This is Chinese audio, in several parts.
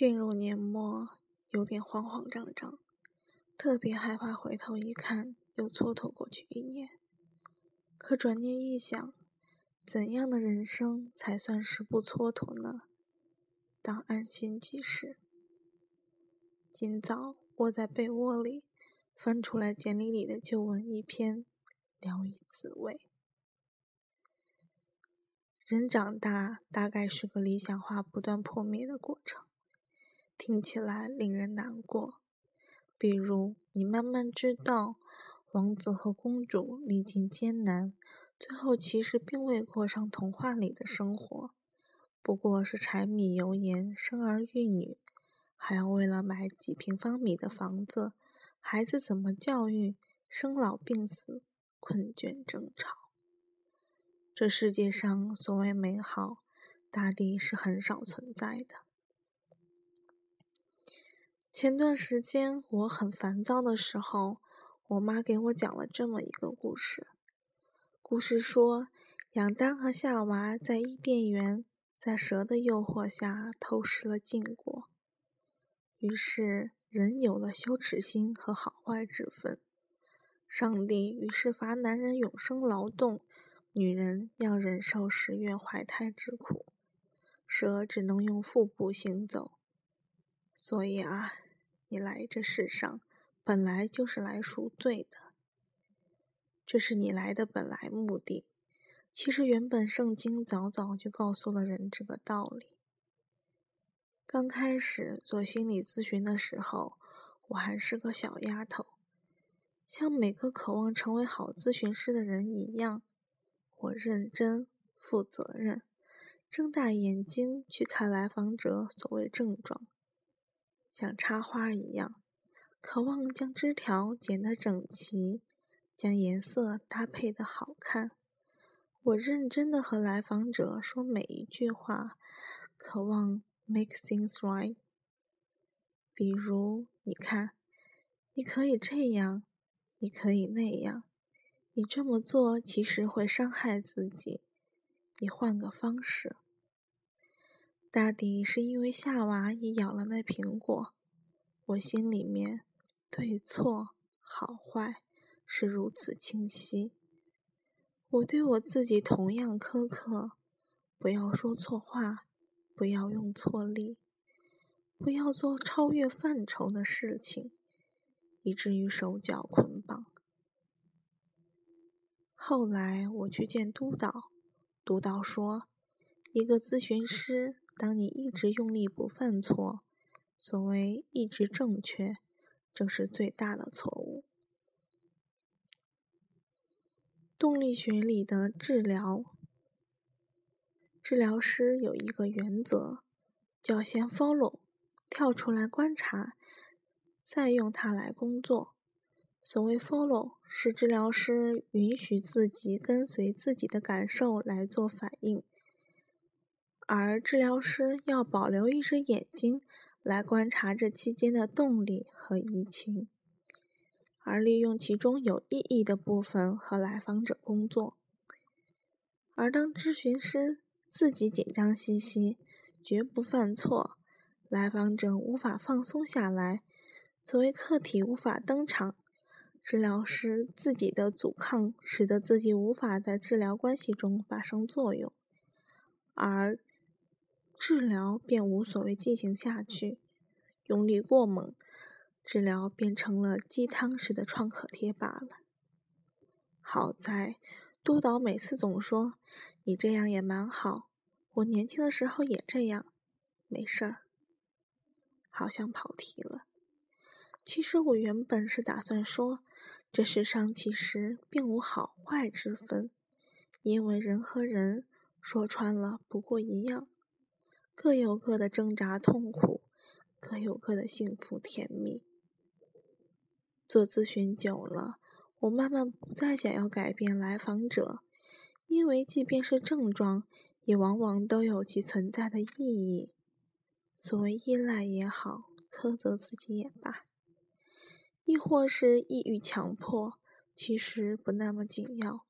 进入年末，有点慌慌张张，特别害怕回头一看又蹉跎过去一年。可转念一想，怎样的人生才算是不蹉跎呢？当安心即是。今早窝在被窝里，翻出来简历里的旧文一篇，聊以自慰。人长大，大概是个理想化不断破灭的过程。听起来令人难过。比如，你慢慢知道，王子和公主历尽艰难，最后其实并未过上童话里的生活，不过是柴米油盐、生儿育女，还要为了买几平方米的房子，孩子怎么教育，生老病死，困倦争吵。这世界上所谓美好，大抵是很少存在的。前段时间我很烦躁的时候，我妈给我讲了这么一个故事。故事说，亚当和夏娃在伊甸园，在蛇的诱惑下偷食了禁果，于是人有了羞耻心和好坏之分。上帝于是罚男人永生劳动，女人要忍受十月怀胎之苦，蛇只能用腹部行走。所以啊，你来这世上本来就是来赎罪的，这是你来的本来目的。其实原本圣经早早就告诉了人这个道理。刚开始做心理咨询的时候，我还是个小丫头，像每个渴望成为好咨询师的人一样，我认真、负责任，睁大眼睛去看来访者所谓症状。像插花一样，渴望将枝条剪得整齐，将颜色搭配的好看。我认真的和来访者说每一句话，渴望 make things right。比如，你看，你可以这样，你可以那样，你这么做其实会伤害自己，你换个方式。大抵是因为夏娃也咬了那苹果，我心里面对错好坏是如此清晰。我对我自己同样苛刻，不要说错话，不要用错力，不要做超越范畴的事情，以至于手脚捆绑。后来我去见督导，督导说，一个咨询师。当你一直用力不犯错，所谓一直正确，正是最大的错误。动力学里的治疗，治疗师有一个原则，叫先 follow，跳出来观察，再用它来工作。所谓 follow，是治疗师允许自己跟随自己的感受来做反应。而治疗师要保留一只眼睛来观察这期间的动力和移情，而利用其中有意义的部分和来访者工作。而当咨询师自己紧张兮兮，绝不犯错，来访者无法放松下来，所谓客体无法登场，治疗师自己的阻抗使得自己无法在治疗关系中发生作用，而。治疗便无所谓进行下去，用力过猛，治疗变成了鸡汤式的创可贴罢了。好在督导每次总说：“你这样也蛮好，我年轻的时候也这样，没事儿。”好像跑题了。其实我原本是打算说，这世上其实并无好坏之分，因为人和人说穿了不过一样。各有各的挣扎痛苦，各有各的幸福甜蜜。做咨询久了，我慢慢不再想要改变来访者，因为即便是症状，也往往都有其存在的意义。所谓依赖也好，苛责自己也罢，亦或是抑郁强迫，其实不那么紧要，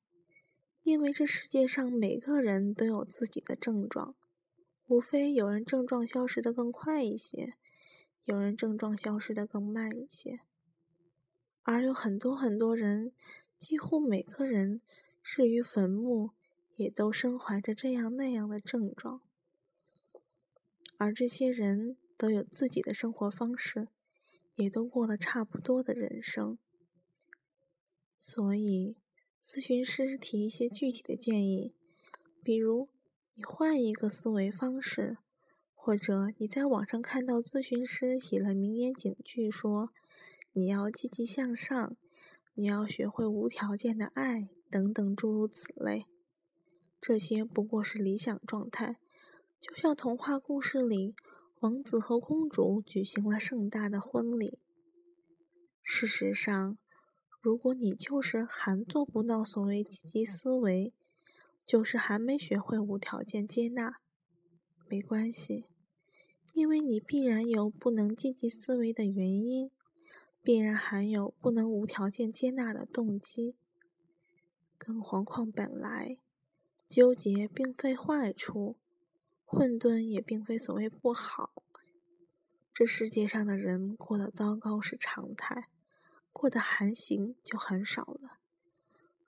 因为这世界上每个人都有自己的症状。无非有人症状消失的更快一些，有人症状消失的更慢一些，而有很多很多人，几乎每个人至于坟墓，也都身怀着这样那样的症状，而这些人都有自己的生活方式，也都过了差不多的人生，所以咨询师提一些具体的建议，比如你换一个思维方式。或者你在网上看到咨询师写了名言警句，说你要积极向上，你要学会无条件的爱，等等诸如此类。这些不过是理想状态，就像童话故事里王子和公主举行了盛大的婚礼。事实上，如果你就是还做不到所谓积极思维，就是还没学会无条件接纳。没关系，因为你必然有不能积极思维的原因，必然含有不能无条件接纳的动机。更何况，本来纠结并非坏处，混沌也并非所谓不好。这世界上的人过得糟糕是常态，过得寒行就很少了。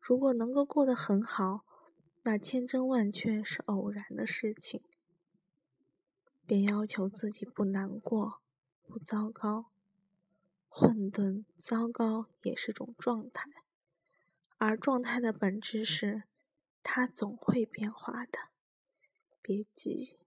如果能够过得很好，那千真万确是偶然的事情。便要求自己不难过、不糟糕，混沌、糟糕也是种状态，而状态的本质是，它总会变化的。别急。